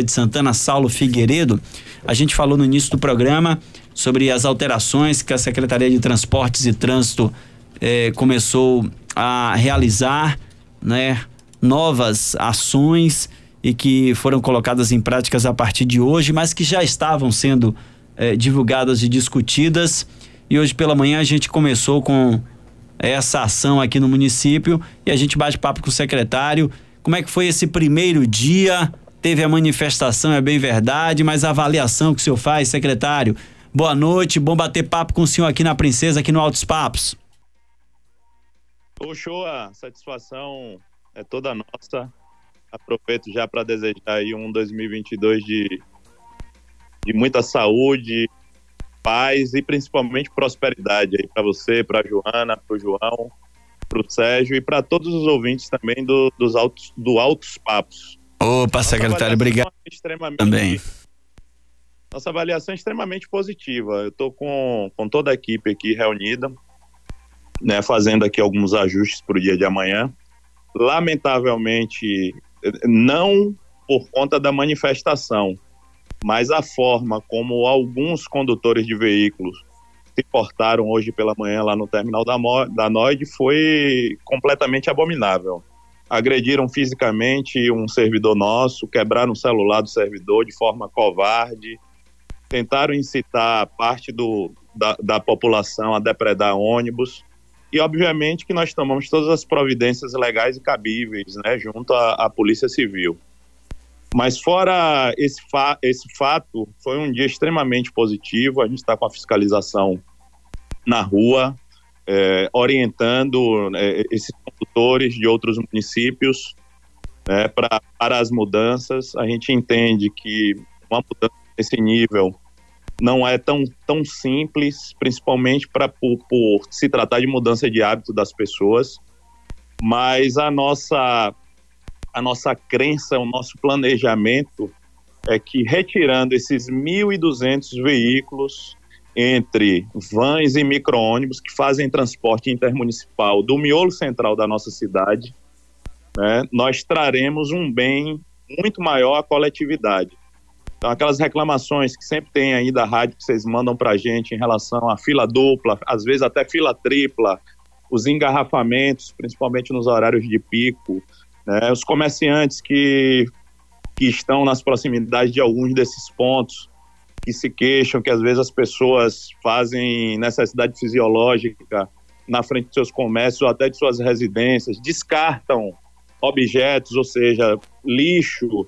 de Santana, Saulo Figueiredo. A gente falou no início do programa sobre as alterações que a Secretaria de Transportes e Trânsito eh, começou a realizar, né? Novas ações e que foram colocadas em práticas a partir de hoje, mas que já estavam sendo eh, divulgadas e discutidas. E hoje pela manhã a gente começou com essa ação aqui no município e a gente bate papo com o secretário. Como é que foi esse primeiro dia? Teve a manifestação, é bem verdade, mas a avaliação que o senhor faz, secretário. Boa noite, bom bater papo com o senhor aqui na Princesa, aqui no Altos Papos. Show, a satisfação é toda nossa. Aproveito já para desejar aí um 2022 de, de muita saúde, paz e principalmente prosperidade aí para você, para Joana, para o João, para o Sérgio e para todos os ouvintes também do, dos altos, do Altos Papos. Opa, Nossa secretário, obrigado. É Também. Nossa avaliação é extremamente positiva. Eu estou com, com toda a equipe aqui reunida, né, fazendo aqui alguns ajustes para o dia de amanhã. Lamentavelmente, não por conta da manifestação, mas a forma como alguns condutores de veículos se portaram hoje pela manhã lá no terminal da, da NOID foi completamente abominável agrediram fisicamente um servidor nosso, quebraram o celular do servidor de forma covarde, tentaram incitar parte do, da, da população a depredar ônibus. E, obviamente, que nós tomamos todas as providências legais e cabíveis, né, junto à, à Polícia Civil. Mas, fora esse, fa esse fato, foi um dia extremamente positivo. A gente está com a fiscalização na rua, é, orientando é, esses consultores de outros municípios né, pra, para as mudanças. A gente entende que uma mudança desse nível não é tão, tão simples, principalmente pra, por, por se tratar de mudança de hábito das pessoas, mas a nossa, a nossa crença, o nosso planejamento é que retirando esses 1.200 veículos entre vans e micro-ônibus que fazem transporte intermunicipal do miolo central da nossa cidade, né, nós traremos um bem muito maior à coletividade. Então, aquelas reclamações que sempre tem aí da rádio que vocês mandam para a gente em relação à fila dupla, às vezes até fila tripla, os engarrafamentos, principalmente nos horários de pico, né, os comerciantes que, que estão nas proximidades de alguns desses pontos, que se queixam que às vezes as pessoas fazem necessidade fisiológica na frente de seus comércios ou até de suas residências, descartam objetos, ou seja, lixo.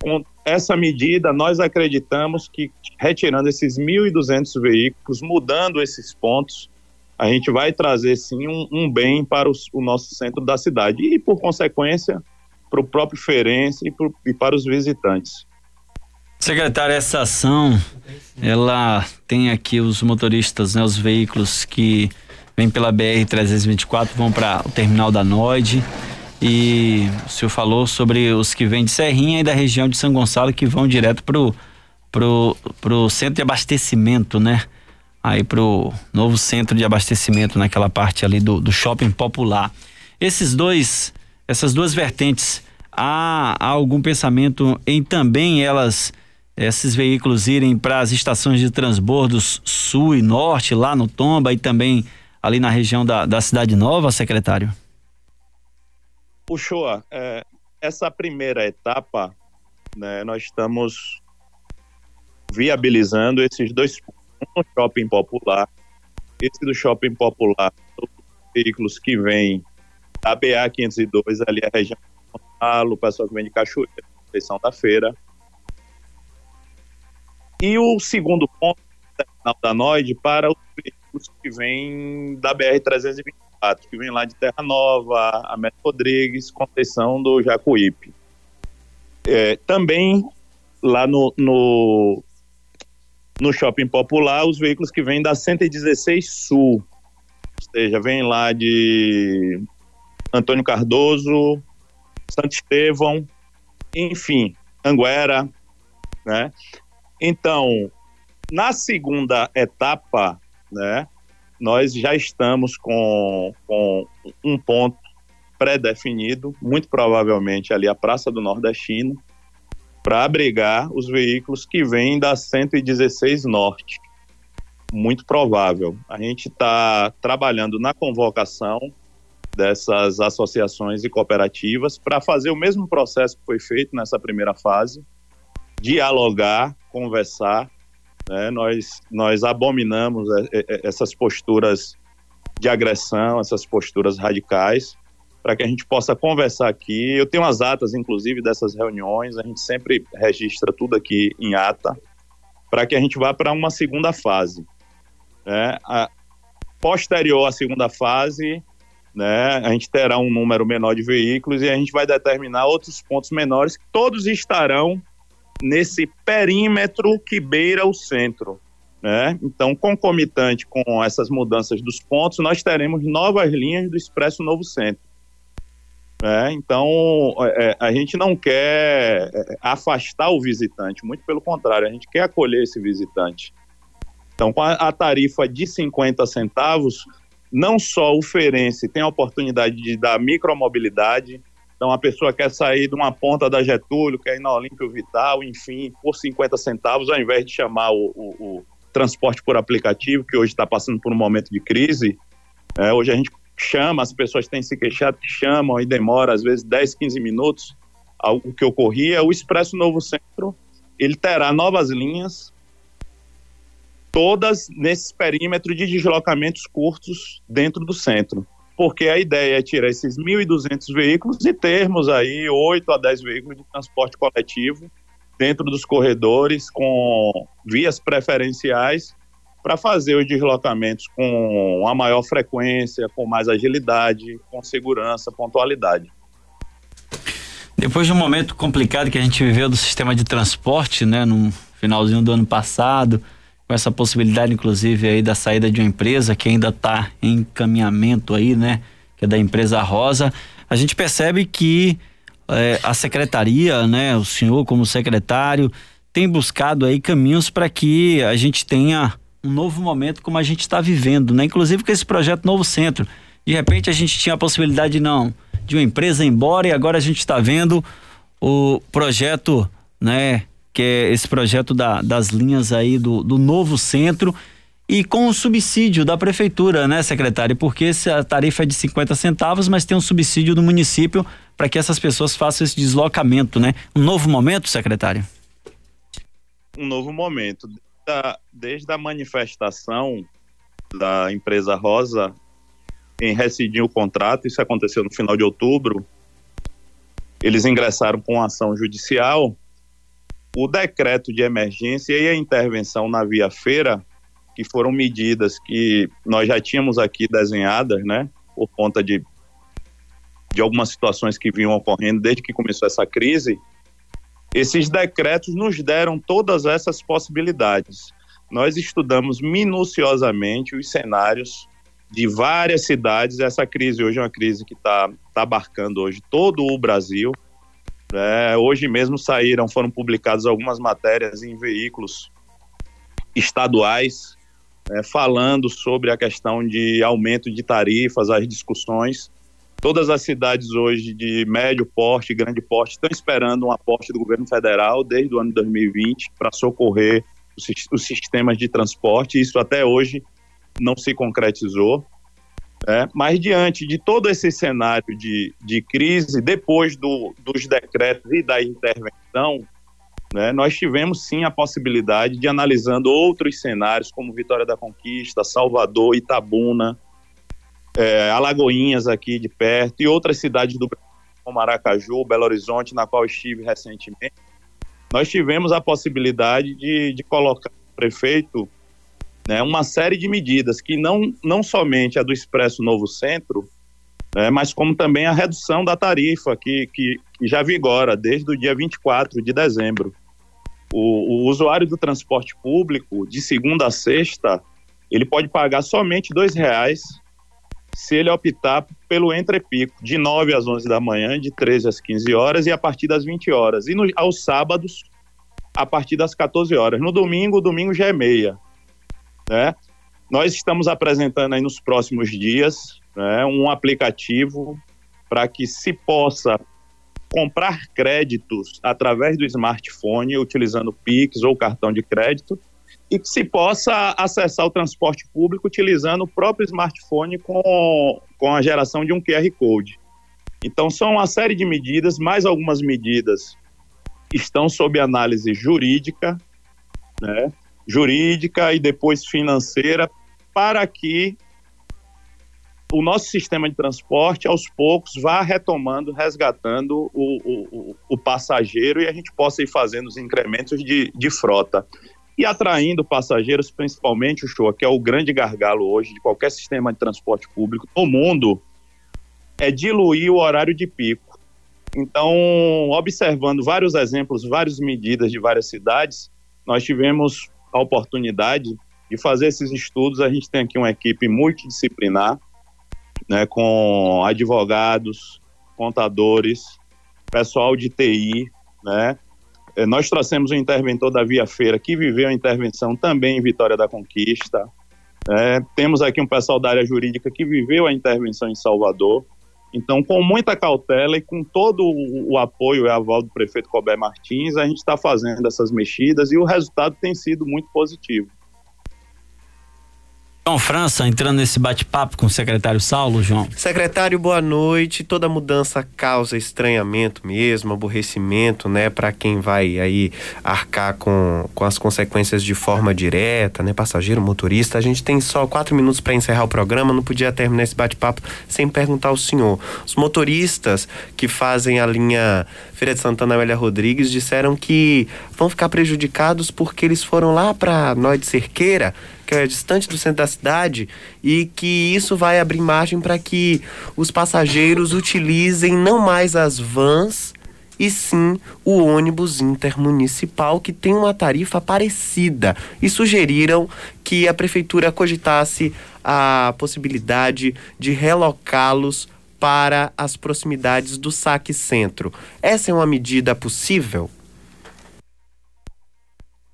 Com essa medida, nós acreditamos que retirando esses 1.200 veículos, mudando esses pontos, a gente vai trazer sim um, um bem para os, o nosso centro da cidade e, por consequência, para o próprio ferense e, e para os visitantes. Secretário, essa ação, ela tem aqui os motoristas, né, os veículos que vêm pela BR-324, vão para o terminal da NOID. E o senhor falou sobre os que vêm de Serrinha e da região de São Gonçalo que vão direto pro, pro, pro centro de abastecimento, né? Aí pro novo centro de abastecimento naquela parte ali do, do shopping popular. Esses dois, essas duas vertentes, há, há algum pensamento em também elas esses veículos irem para as estações de transbordos sul e norte, lá no Tomba e também ali na região da, da Cidade Nova, secretário? Puxou, é, essa primeira etapa, né, nós estamos viabilizando esses dois pontos. Um shopping popular, esse do shopping popular, veículos que vêm da BA 502, ali a região de São Paulo, o pessoal que vem de Cachoeira, Conceição da Feira, e o segundo ponto da NOID para os veículos que vêm da BR-324, que vem lá de Terra Nova, Américo Rodrigues, Conceição do Jacuípe. É, também lá no, no, no Shopping Popular, os veículos que vêm da 116 Sul, ou seja, vem lá de Antônio Cardoso, Santo Estevão, enfim, Anguera, né? Então, na segunda etapa, né, nós já estamos com, com um ponto pré-definido, muito provavelmente ali a Praça do Nordestino, para abrigar os veículos que vêm da 116 Norte. Muito provável. A gente está trabalhando na convocação dessas associações e cooperativas para fazer o mesmo processo que foi feito nessa primeira fase, dialogar, conversar. Né? Nós, nós abominamos é, é, é, essas posturas de agressão, essas posturas radicais, para que a gente possa conversar aqui. Eu tenho as atas, inclusive, dessas reuniões, a gente sempre registra tudo aqui em ata, para que a gente vá para uma segunda fase. Né? A, posterior à segunda fase, né, a gente terá um número menor de veículos e a gente vai determinar outros pontos menores que todos estarão nesse perímetro que beira o centro. Né? Então, concomitante com essas mudanças dos pontos, nós teremos novas linhas do Expresso Novo Centro. Né? Então, é, a gente não quer é, afastar o visitante, muito pelo contrário, a gente quer acolher esse visitante. Então, com a, a tarifa de 50 centavos, não só o ferense tem a oportunidade de dar micromobilidade, então a pessoa quer sair de uma ponta da Getúlio, quer ir na Olímpio Vital, enfim, por 50 centavos, ao invés de chamar o, o, o transporte por aplicativo, que hoje está passando por um momento de crise, é, hoje a gente chama, as pessoas têm se queixado, chamam e demora às vezes 10, 15 minutos, algo que ocorria, o Expresso Novo Centro, ele terá novas linhas, todas nesse perímetro de deslocamentos curtos dentro do centro. Porque a ideia é tirar esses 1.200 veículos e termos aí 8 a 10 veículos de transporte coletivo dentro dos corredores com vias preferenciais para fazer os deslocamentos com a maior frequência, com mais agilidade, com segurança, pontualidade. Depois de um momento complicado que a gente viveu do sistema de transporte, né, no finalzinho do ano passado, com essa possibilidade, inclusive, aí da saída de uma empresa que ainda está em encaminhamento aí, né? Que é da empresa Rosa. A gente percebe que é, a secretaria, né? O senhor como secretário tem buscado aí caminhos para que a gente tenha um novo momento como a gente está vivendo, né? Inclusive com esse projeto Novo Centro. De repente a gente tinha a possibilidade não de uma empresa ir embora e agora a gente está vendo o projeto, né? Que é esse projeto da, das linhas aí do, do novo centro e com o subsídio da prefeitura, né, secretário? Porque essa tarifa é de 50 centavos, mas tem um subsídio do município para que essas pessoas façam esse deslocamento, né? Um novo momento, secretário? Um novo momento. Desde a manifestação da empresa Rosa em rescindir o contrato, isso aconteceu no final de outubro, eles ingressaram com ação judicial o decreto de emergência e a intervenção na via feira, que foram medidas que nós já tínhamos aqui desenhadas, né, por conta de, de algumas situações que vinham ocorrendo desde que começou essa crise, esses decretos nos deram todas essas possibilidades. Nós estudamos minuciosamente os cenários de várias cidades. Essa crise hoje é uma crise que está tá abarcando hoje todo o Brasil. É, hoje mesmo saíram, foram publicadas algumas matérias em veículos estaduais é, falando sobre a questão de aumento de tarifas, as discussões. Todas as cidades hoje de médio porte, grande porte, estão esperando um aporte do governo federal desde o ano 2020 para socorrer os, os sistemas de transporte. Isso até hoje não se concretizou. É, mas diante de todo esse cenário de, de crise, depois do, dos decretos e da intervenção, né, nós tivemos sim a possibilidade de, analisando outros cenários, como Vitória da Conquista, Salvador, Itabuna, é, Alagoinhas aqui de perto, e outras cidades do Brasil, como Aracaju, Belo Horizonte, na qual estive recentemente, nós tivemos a possibilidade de, de colocar o prefeito né, uma série de medidas que não, não somente a do Expresso Novo Centro, né, mas como também a redução da tarifa que, que, que já vigora desde o dia 24 de dezembro. O, o, usuário do transporte público, de segunda a sexta, ele pode pagar somente R$ reais se ele optar pelo entrepico, de 9 às 11 da manhã, de 13 às 15 horas e a partir das 20 horas. E no, aos sábados, a partir das 14 horas. No domingo, o domingo já é meia. Né? Nós estamos apresentando aí nos próximos dias né, um aplicativo para que se possa comprar créditos através do smartphone, utilizando Pix ou cartão de crédito, e que se possa acessar o transporte público utilizando o próprio smartphone com, com a geração de um QR Code. Então, são uma série de medidas, mais algumas medidas estão sob análise jurídica, né, jurídica e depois financeira, para que o nosso sistema de transporte, aos poucos, vá retomando, resgatando o, o, o passageiro e a gente possa ir fazendo os incrementos de, de frota. E atraindo passageiros, principalmente o show, que é o grande gargalo hoje de qualquer sistema de transporte público no mundo, é diluir o horário de pico. Então, observando vários exemplos, várias medidas de várias cidades, nós tivemos a oportunidade de fazer esses estudos. A gente tem aqui uma equipe multidisciplinar, né, com advogados, contadores, pessoal de TI, né? É, nós trouxemos um interventor da Via Feira que viveu a intervenção também em Vitória da Conquista. É, temos aqui um pessoal da área jurídica que viveu a intervenção em Salvador. Então, com muita cautela e com todo o apoio e aval do prefeito Colbert Martins, a gente está fazendo essas mexidas e o resultado tem sido muito positivo. João França, entrando nesse bate-papo com o secretário Saulo, João. Secretário, boa noite. Toda mudança causa estranhamento mesmo, aborrecimento, né, para quem vai aí arcar com, com as consequências de forma direta, né, passageiro, motorista. A gente tem só quatro minutos para encerrar o programa, não podia terminar esse bate-papo sem perguntar ao senhor. Os motoristas que fazem a linha Feira de Santana Amélia Rodrigues disseram que vão ficar prejudicados porque eles foram lá para Nó de Cerqueira que é distante do centro da cidade, e que isso vai abrir margem para que os passageiros utilizem não mais as vans, e sim o ônibus intermunicipal que tem uma tarifa parecida e sugeriram que a prefeitura cogitasse a possibilidade de relocá-los para as proximidades do saque centro. Essa é uma medida possível?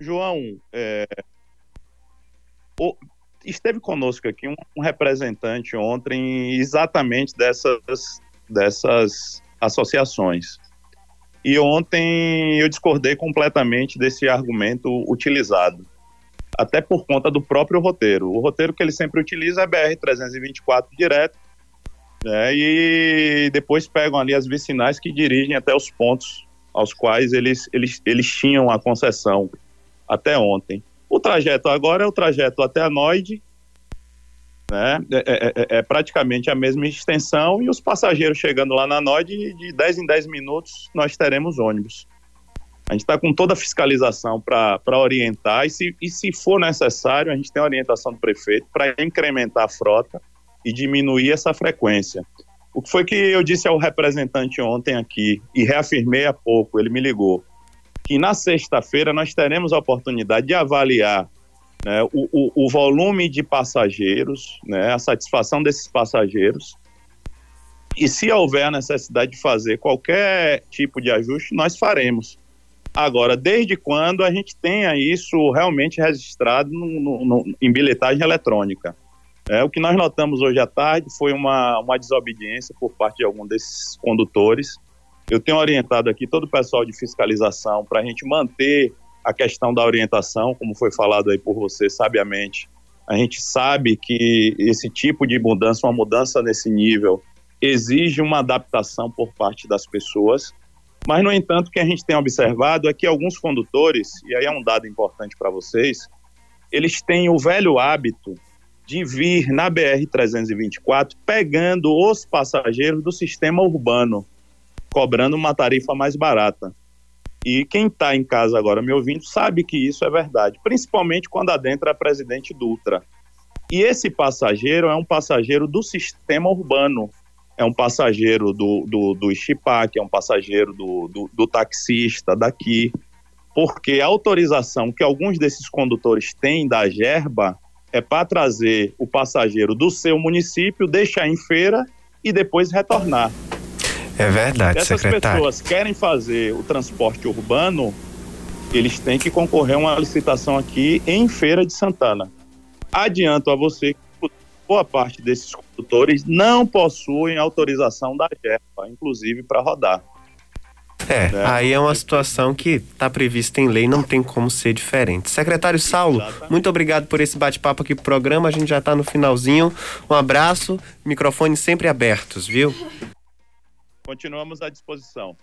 João, é, esteve conosco aqui um, um, representante ontem exatamente dessas, dessas associações. E ontem eu discordei completamente desse argumento utilizado, até por conta do próprio roteiro. O roteiro que ele sempre utiliza é BR-324 direto, né, e depois pegam ali as vicinais que dirigem até os pontos aos quais eles, eles, eles tinham a concessão até ontem. O trajeto agora é o trajeto até a Noide, né? É, é, é, é, praticamente a mesma extensão e os passageiros chegando lá na Noide, de 10 em 10 minutos nós teremos ônibus. A gente está com toda a fiscalização para orientar e se, e se for necessário, a gente tem a orientação do prefeito para incrementar a frota e diminuir essa frequência. O que foi que eu disse ao representante ontem aqui e reafirmei há pouco, ele me ligou que na sexta-feira nós teremos a oportunidade de avaliar né, o, o, o, volume de passageiros, né, a satisfação desses passageiros. E se houver a necessidade de fazer qualquer tipo de ajuste, nós faremos. Agora, desde quando a gente tenha isso realmente registrado no, no, no, em bilhetagem eletrônica? É, o que nós notamos hoje à tarde foi uma, uma desobediência por parte de algum desses condutores eu tenho orientado aqui todo o pessoal de fiscalização para a gente manter a questão da orientação, como foi falado aí por você sabiamente. A gente sabe que esse tipo de mudança, uma mudança nesse nível, exige uma adaptação por parte das pessoas. Mas, no entanto, o que a gente tem observado é que alguns condutores, e aí é um dado importante para vocês, eles têm o velho hábito de vir na BR-324 pegando os passageiros do sistema urbano cobrando uma tarifa mais barata. E quem está em casa agora me ouvindo sabe que isso é verdade, principalmente quando adentra a presidente Dutra. E esse passageiro é um passageiro do sistema urbano, é um passageiro do, do, do Ixipac, é um passageiro do, do, do taxista daqui, porque a autorização que alguns desses condutores têm da Gerba é para trazer o passageiro do seu município, deixar em feira e depois retornar. É verdade, Se essas secretário. pessoas querem fazer o transporte urbano, eles têm que concorrer a uma licitação aqui em Feira de Santana. Adianto a você que boa parte desses condutores não possuem autorização da GEPA, inclusive para rodar. É, né? aí é uma situação que está prevista em lei, não tem como ser diferente. Secretário Saulo, Exatamente. muito obrigado por esse bate-papo aqui pro programa. A gente já está no finalzinho. Um abraço, microfones sempre abertos, viu? Continuamos à disposição.